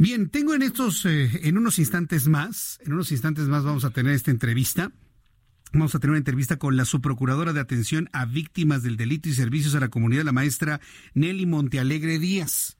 Bien, tengo en estos, eh, en unos instantes más, en unos instantes más vamos a tener esta entrevista. Vamos a tener una entrevista con la subprocuradora de atención a víctimas del delito y servicios a la comunidad, la maestra Nelly Montealegre Díaz.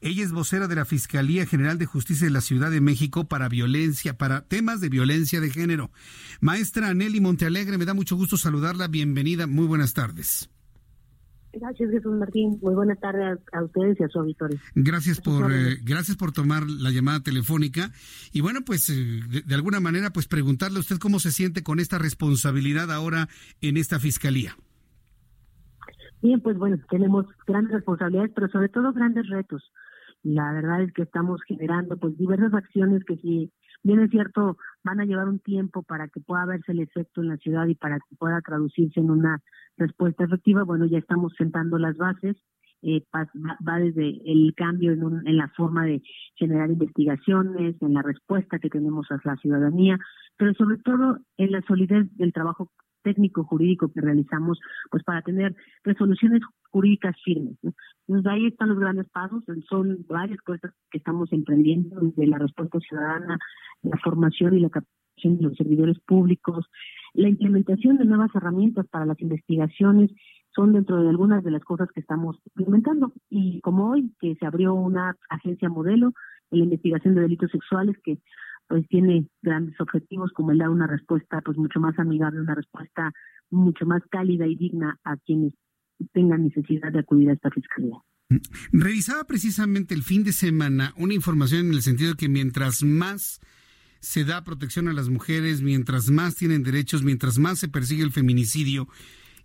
Ella es vocera de la Fiscalía General de Justicia de la Ciudad de México para violencia, para temas de violencia de género. Maestra Nelly Montealegre, me da mucho gusto saludarla. Bienvenida. Muy buenas tardes. Gracias, Jesús Martín. Muy buena tarde a, ustedes y a su auditorio. Gracias por, eh, gracias por tomar la llamada telefónica. Y bueno, pues eh, de, alguna manera, pues preguntarle a usted cómo se siente con esta responsabilidad ahora en esta fiscalía. Bien, pues bueno, tenemos grandes responsabilidades, pero sobre todo grandes retos. La verdad es que estamos generando pues diversas acciones que si bien es cierto van a llevar un tiempo para que pueda verse el efecto en la ciudad y para que pueda traducirse en una respuesta efectiva, bueno, ya estamos sentando las bases, eh, va, desde el cambio en, en la forma de generar investigaciones, en la respuesta que tenemos a la ciudadanía, pero sobre todo en la solidez del trabajo técnico jurídico que realizamos pues para tener resoluciones jurídicas firmes. Entonces ahí están los grandes pasos, son varias cosas que estamos emprendiendo desde la respuesta ciudadana, la formación y la capacitación de los servidores públicos, la implementación de nuevas herramientas para las investigaciones son dentro de algunas de las cosas que estamos implementando. Y como hoy, que se abrió una agencia modelo en la investigación de delitos sexuales que pues tiene grandes objetivos como el dar una respuesta pues mucho más amigable, una respuesta mucho más cálida y digna a quienes tengan necesidad de acudir a esta fiscalía. Revisaba precisamente el fin de semana una información en el sentido de que mientras más se da protección a las mujeres, mientras más tienen derechos, mientras más se persigue el feminicidio,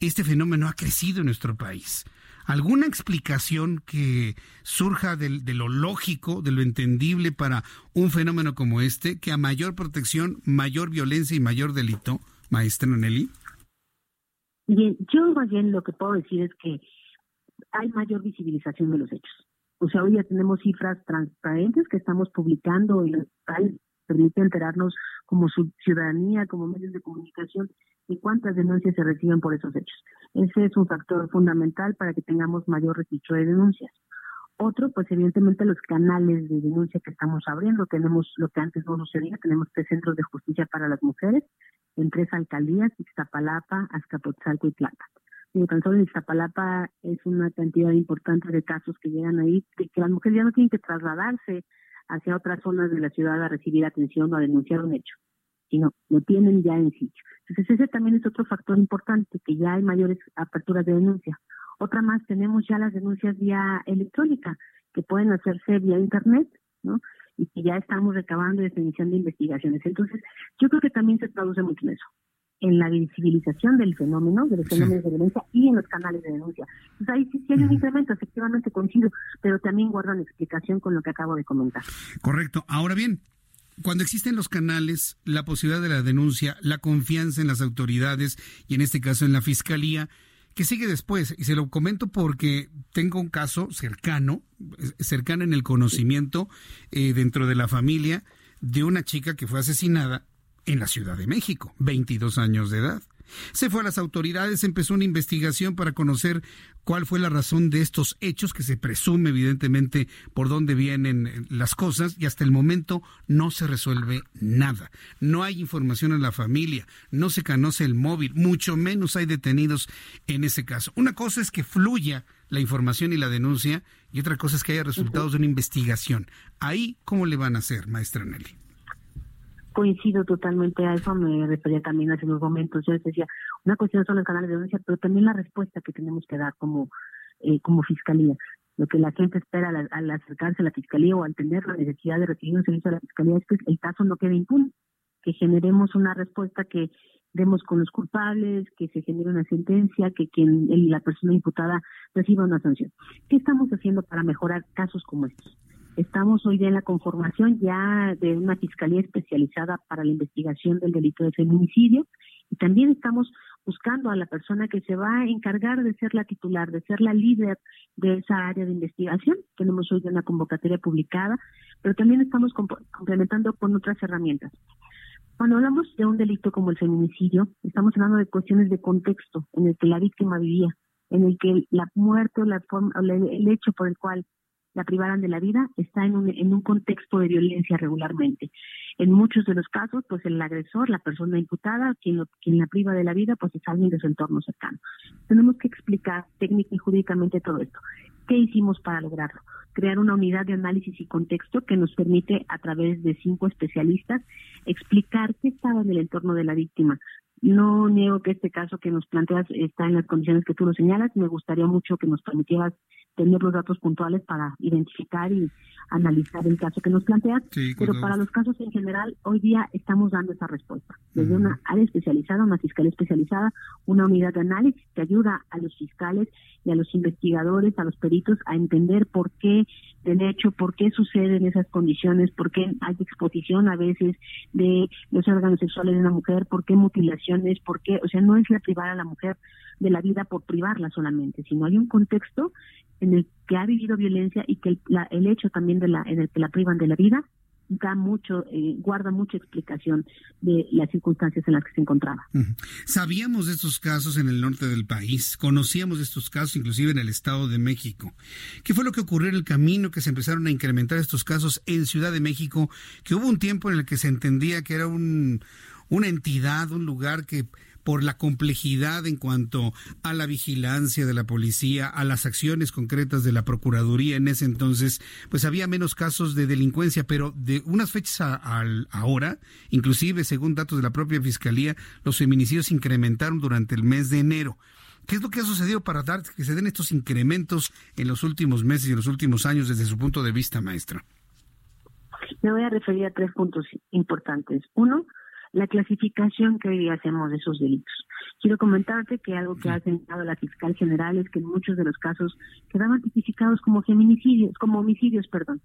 este fenómeno ha crecido en nuestro país. ¿Alguna explicación que surja de, lo lógico, de lo entendible para un fenómeno como este, que a mayor protección, mayor violencia y mayor delito, maestra Nelly? Bien, yo más bien lo que puedo decir es que hay mayor visibilización de los hechos. O sea, hoy ya tenemos cifras transparentes que estamos publicando y permite enterarnos como ciudadanía, como medios de comunicación, de cuántas denuncias se reciben por esos hechos. Ese es un factor fundamental para que tengamos mayor registro de denuncias. Otro, pues evidentemente los canales de denuncia que estamos abriendo. Tenemos lo que antes no sucedía, tenemos tres centros de justicia para las mujeres en tres alcaldías, Ixtapalapa, Azcapotzalco y Plata. Y tan solo en Iztapalapa es una cantidad importante de casos que llegan ahí, que, que las mujeres ya no tienen que trasladarse hacia otras zonas de la ciudad a recibir atención o a denunciar un hecho, sino lo tienen ya en sitio. Entonces ese también es otro factor importante, que ya hay mayores aperturas de denuncia. Otra más, tenemos ya las denuncias vía electrónica, que pueden hacerse vía internet, ¿no? Y que ya estamos recabando y iniciando investigaciones. Entonces, yo creo que también se traduce mucho en eso, en la visibilización del fenómeno, de los fenómenos de violencia y en los canales de denuncia. Entonces ahí sí, sí hay un incremento, efectivamente coincido, pero también guardan explicación con lo que acabo de comentar. Correcto. Ahora bien, cuando existen los canales, la posibilidad de la denuncia, la confianza en las autoridades y en este caso en la fiscalía, ¿qué sigue después? Y se lo comento porque tengo un caso cercano, cercano en el conocimiento eh, dentro de la familia de una chica que fue asesinada en la Ciudad de México, 22 años de edad. Se fue a las autoridades, empezó una investigación para conocer cuál fue la razón de estos hechos, que se presume evidentemente por dónde vienen las cosas, y hasta el momento no se resuelve nada. No hay información en la familia, no se conoce el móvil, mucho menos hay detenidos en ese caso. Una cosa es que fluya la información y la denuncia, y otra cosa es que haya resultados de una investigación. Ahí, ¿cómo le van a hacer, maestra Nelly? Coincido totalmente a eso, me refería también hace unos momentos, yo les decía, una cuestión son los canales de denuncia, pero también la respuesta que tenemos que dar como, eh, como fiscalía. Lo que la gente espera al, acercarse a la fiscalía o al tener la necesidad de recibir un servicio de la fiscalía es que el caso no quede impune, que generemos una respuesta que, demos con los culpables, que se genere una sentencia, que quien la persona imputada reciba una sanción. ¿Qué estamos haciendo para mejorar casos como estos? Estamos hoy en la conformación ya de una fiscalía especializada para la investigación del delito de feminicidio y también estamos buscando a la persona que se va a encargar de ser la titular, de ser la líder de esa área de investigación. Tenemos hoy una convocatoria publicada, pero también estamos complementando con otras herramientas. Cuando hablamos de un delito como el feminicidio, estamos hablando de cuestiones de contexto en el que la víctima vivía, en el que la muerte o la forma, el hecho por el cual la privaran de la vida está en un, en un contexto de violencia regularmente. En muchos de los casos, pues el agresor, la persona imputada, quien, quien la priva de la vida, pues es alguien de su entorno cercano. Tenemos que explicar técnica y jurídicamente todo esto. ¿Qué hicimos para lograrlo? Crear una unidad de análisis y contexto que nos permite, a través de cinco especialistas, explicar qué estaba en el entorno de la víctima, no niego que este caso que nos planteas está en las condiciones que tú lo señalas. Me gustaría mucho que nos permitieras tener los datos puntuales para identificar y analizar el caso que nos planteas. pero para los casos en general, hoy día estamos dando esa respuesta. Desde una área especializada, una fiscalía especializada, una unidad de análisis que ayuda a los fiscales y a los investigadores, a los peritos a entender por qué del hecho, por qué suceden esas condiciones, por qué hay exposición a veces de los órganos sexuales de una mujer, por qué mutilaciones, por qué, o sea, no es la privar a la mujer de la vida por privarla solamente, sino hay un contexto en el que ha vivido violencia y que el, el hecho también de la en el que la privan de la vida da mucho, eh, guarda mucha explicación de las circunstancias en las que se encontraba. Sabíamos de estos casos en el norte del país, conocíamos de estos casos inclusive en el Estado de México. ¿Qué fue lo que ocurrió en el camino que se empezaron a incrementar estos casos en Ciudad de México? Que hubo un tiempo en el que se entendía que era un, una entidad, un lugar que por la complejidad en cuanto a la vigilancia de la policía, a las acciones concretas de la Procuraduría en ese entonces, pues había menos casos de delincuencia, pero de unas fechas a, ahora, inclusive según datos de la propia Fiscalía, los feminicidios incrementaron durante el mes de enero. ¿Qué es lo que ha sucedido para dar que se den estos incrementos en los últimos meses y en los últimos años desde su punto de vista, maestra? Me voy a referir a tres puntos importantes. Uno, la clasificación que hoy hacemos de esos delitos. Quiero comentarte que algo que ha señalado la fiscal general es que en muchos de los casos quedaban tipificados como feminicidios, como homicidios, perdón.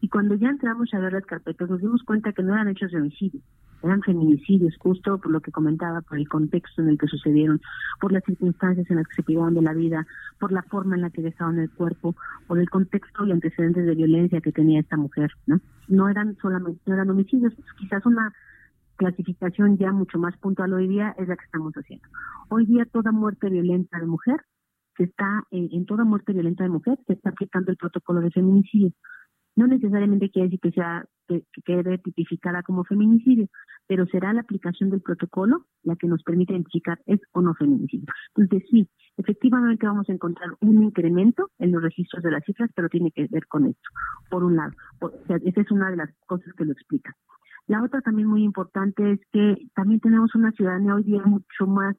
Y cuando ya entramos a ver las carpetas nos dimos cuenta que no eran hechos de homicidio, eran feminicidios, justo por lo que comentaba, por el contexto en el que sucedieron, por las circunstancias en las que se privaron de la vida, por la forma en la que dejaban el cuerpo, por el contexto y antecedentes de violencia que tenía esta mujer, ¿no? No eran solamente, no eran homicidios, quizás una clasificación ya mucho más puntual hoy día es la que estamos haciendo. Hoy día toda muerte violenta de mujer se está, eh, en toda muerte violenta de mujer se está aplicando el protocolo de feminicidio. No necesariamente quiere decir que sea que, quede tipificada como feminicidio, pero será la aplicación del protocolo la que nos permite identificar es o no feminicidio. Entonces sí, efectivamente vamos a encontrar un incremento en los registros de las cifras, pero tiene que ver con esto. Por un lado, esa es una de las cosas que lo explica. La otra también muy importante es que también tenemos una ciudadanía hoy día mucho más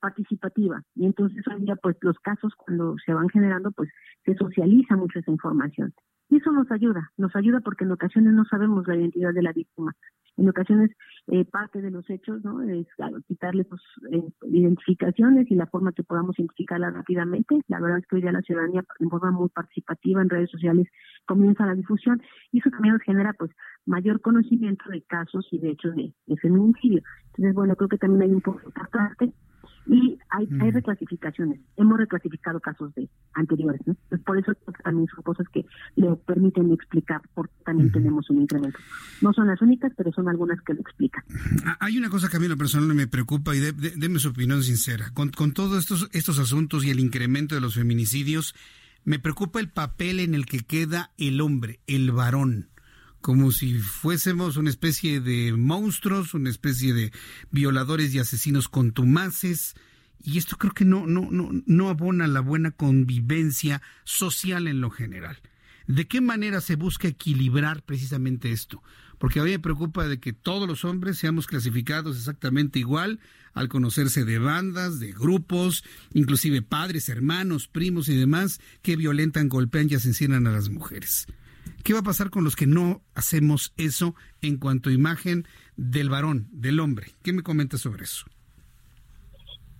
participativa y entonces hoy día pues los casos cuando se van generando pues se socializa mucho esa información y eso nos ayuda, nos ayuda porque en ocasiones no sabemos la identidad de la víctima. En ocasiones eh, parte de los hechos no es quitarle sus eh, identificaciones y la forma que podamos identificarla rápidamente. La verdad es que hoy día la ciudadanía en forma muy participativa en redes sociales comienza la difusión y eso también nos genera pues mayor conocimiento de casos y de hechos de, de feminicidio. Entonces, bueno, creo que también hay un poco parte y hay, hay reclasificaciones. Hemos reclasificado casos de anteriores, ¿no? Pues por eso también son cosas que le permiten explicar por qué también tenemos un incremento. No son las únicas, pero son algunas que lo explican. Ah, hay una cosa que a mí en lo personal me preocupa y déme su opinión sincera. Con, con todos estos, estos asuntos y el incremento de los feminicidios, me preocupa el papel en el que queda el hombre, el varón como si fuésemos una especie de monstruos, una especie de violadores y asesinos contumaces. Y esto creo que no, no, no, no abona la buena convivencia social en lo general. ¿De qué manera se busca equilibrar precisamente esto? Porque a mí me preocupa de que todos los hombres seamos clasificados exactamente igual al conocerse de bandas, de grupos, inclusive padres, hermanos, primos y demás que violentan, golpean y asesinan a las mujeres. ¿Qué va a pasar con los que no hacemos eso en cuanto a imagen del varón, del hombre? ¿Qué me comenta sobre eso?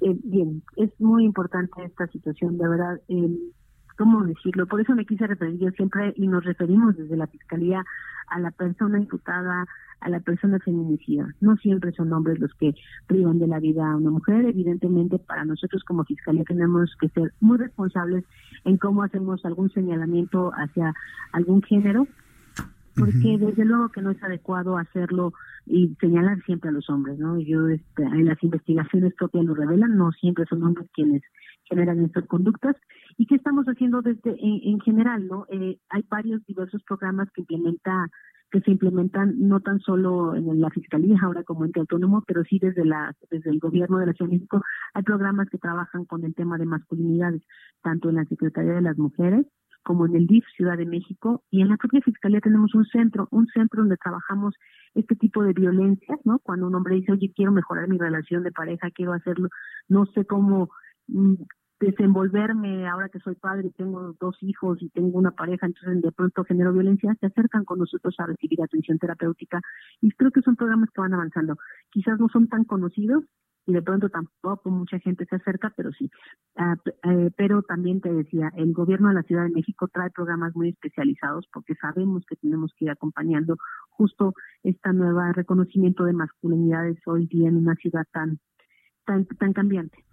Eh, bien, es muy importante esta situación, de verdad. Eh, ¿Cómo decirlo? Por eso me quise referir yo siempre, y nos referimos desde la Fiscalía a la persona imputada, a la persona feminicida. No siempre son hombres los que privan de la vida a una mujer. Evidentemente, para nosotros como Fiscalía tenemos que ser muy responsables en cómo hacemos algún señalamiento hacia algún género, porque desde luego que no es adecuado hacerlo y señalar siempre a los hombres, ¿no? Yo este, en las investigaciones propias lo revelan, no siempre son hombres quienes generan estas conductas. ¿Y qué estamos haciendo desde en, general, no? Eh, hay varios diversos programas que implementa que se implementan no tan solo en la fiscalía ahora como ente autónomo, pero sí desde la desde el gobierno de la Ciudad de México hay programas que trabajan con el tema de masculinidades, tanto en la Secretaría de las Mujeres como en el DIF Ciudad de México y en la propia Fiscalía tenemos un centro, un centro donde trabajamos este tipo de violencias, ¿no? Cuando un hombre dice, oye, quiero mejorar mi relación de pareja, quiero hacerlo, no sé cómo mm, desenvolverme ahora que soy padre y tengo dos hijos y tengo una pareja, entonces de pronto genero violencia, se acercan con nosotros a recibir atención terapéutica y creo que son programas que van avanzando. Quizás no son tan conocidos, y de pronto tampoco mucha gente se acerca, pero sí. Ah, eh, pero también te decía, el gobierno de la Ciudad de México trae programas muy especializados porque sabemos que tenemos que ir acompañando justo esta nueva reconocimiento de masculinidades hoy día en una ciudad tan tan tan cambiante.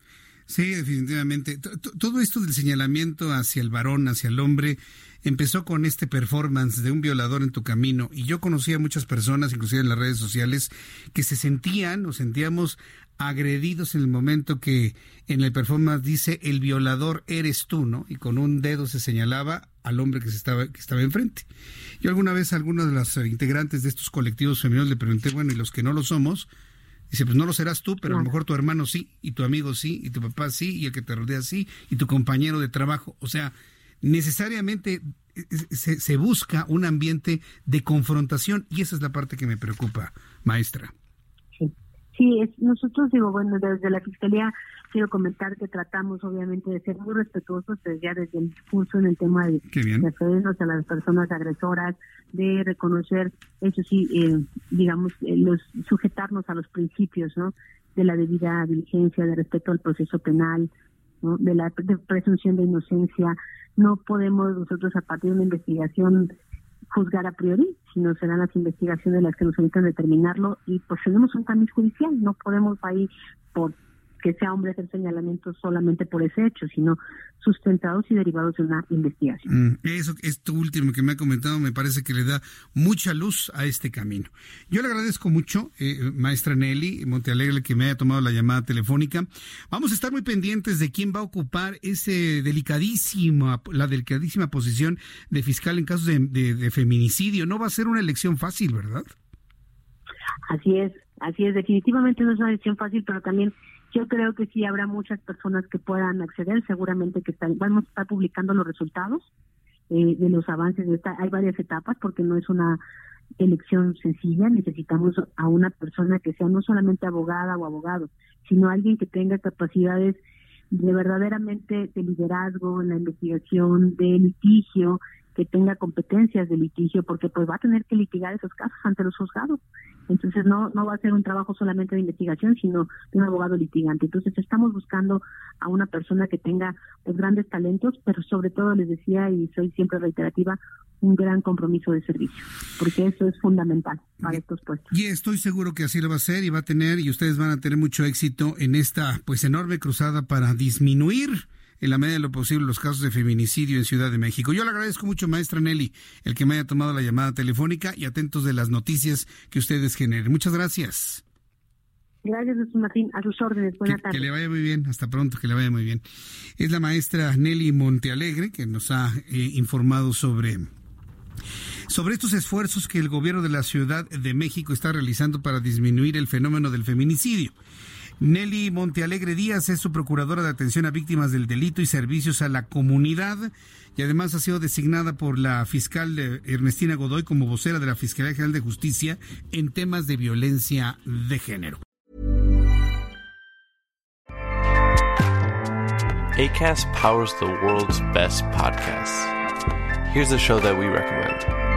Sí, definitivamente. Todo esto del señalamiento hacia el varón, hacia el hombre, empezó con este performance de un violador en tu camino. Y yo conocí a muchas personas, inclusive en las redes sociales, que se sentían o sentíamos agredidos en el momento que en el performance dice el violador eres tú, ¿no? Y con un dedo se señalaba al hombre que, estaba, que estaba enfrente. Yo alguna vez a de los integrantes de estos colectivos femeninos le pregunté, bueno, ¿y los que no lo somos? Dice, pues no lo serás tú, pero a lo mejor tu hermano sí, y tu amigo sí, y tu papá sí, y el que te rodea sí, y tu compañero de trabajo. O sea, necesariamente eh, eh, se, se busca un ambiente de confrontación y esa es la parte que me preocupa, maestra. Sí, es, nosotros digo, bueno, desde la Fiscalía quiero comentar que tratamos obviamente de ser muy respetuosos desde, ya desde el discurso en el tema de referirnos a las personas agresoras, de reconocer, eso sí, eh, digamos, eh, los sujetarnos a los principios, ¿no? De la debida diligencia, de respeto al proceso penal, ¿no? de la presunción de inocencia. No podemos nosotros a partir de una investigación juzgar a priori, sino serán las investigaciones las que nos permitan determinarlo y pues tenemos un tamiz judicial, no podemos ahí por que sea hombre hacer señalamientos solamente por ese hecho, sino sustentados y derivados de una investigación. Mm, eso, esto último que me ha comentado me parece que le da mucha luz a este camino. Yo le agradezco mucho, eh, maestra Nelly Montealegre, que me haya tomado la llamada telefónica. Vamos a estar muy pendientes de quién va a ocupar ese delicadísimo, la delicadísima posición de fiscal en casos de feminicidio. No va a ser una elección fácil, ¿verdad? Así es, así es. Definitivamente no es una elección fácil, pero también yo creo que sí habrá muchas personas que puedan acceder, seguramente que están, vamos a estar publicando los resultados eh, de los avances. De esta, hay varias etapas porque no es una elección sencilla, necesitamos a una persona que sea no solamente abogada o abogado, sino alguien que tenga capacidades de verdaderamente de liderazgo en la investigación, de litigio, que tenga competencias de litigio, porque pues va a tener que litigar esos casos ante los juzgados. Entonces no, no va a ser un trabajo solamente de investigación, sino de un abogado litigante. Entonces estamos buscando a una persona que tenga pues, grandes talentos, pero sobre todo les decía, y soy siempre reiterativa, un gran compromiso de servicio, porque eso es fundamental para estos puestos. Y estoy seguro que así lo va a ser y va a tener, y ustedes van a tener mucho éxito en esta pues enorme cruzada para disminuir en la medida de lo posible los casos de feminicidio en Ciudad de México. Yo le agradezco mucho, maestra Nelly, el que me haya tomado la llamada telefónica y atentos de las noticias que ustedes generen. Muchas gracias. Gracias, Martín. A sus órdenes. Buenas tardes. Que le vaya muy bien. Hasta pronto. Que le vaya muy bien. Es la maestra Nelly Montealegre que nos ha eh, informado sobre sobre estos esfuerzos que el gobierno de la Ciudad de México está realizando para disminuir el fenómeno del feminicidio. Nelly Montealegre Díaz es su procuradora de atención a víctimas del delito y servicios a la comunidad y además ha sido designada por la fiscal Ernestina Godoy como vocera de la Fiscalía General de Justicia en temas de violencia de género. ACAST powers the world's best podcasts. Here's a show that we recommend.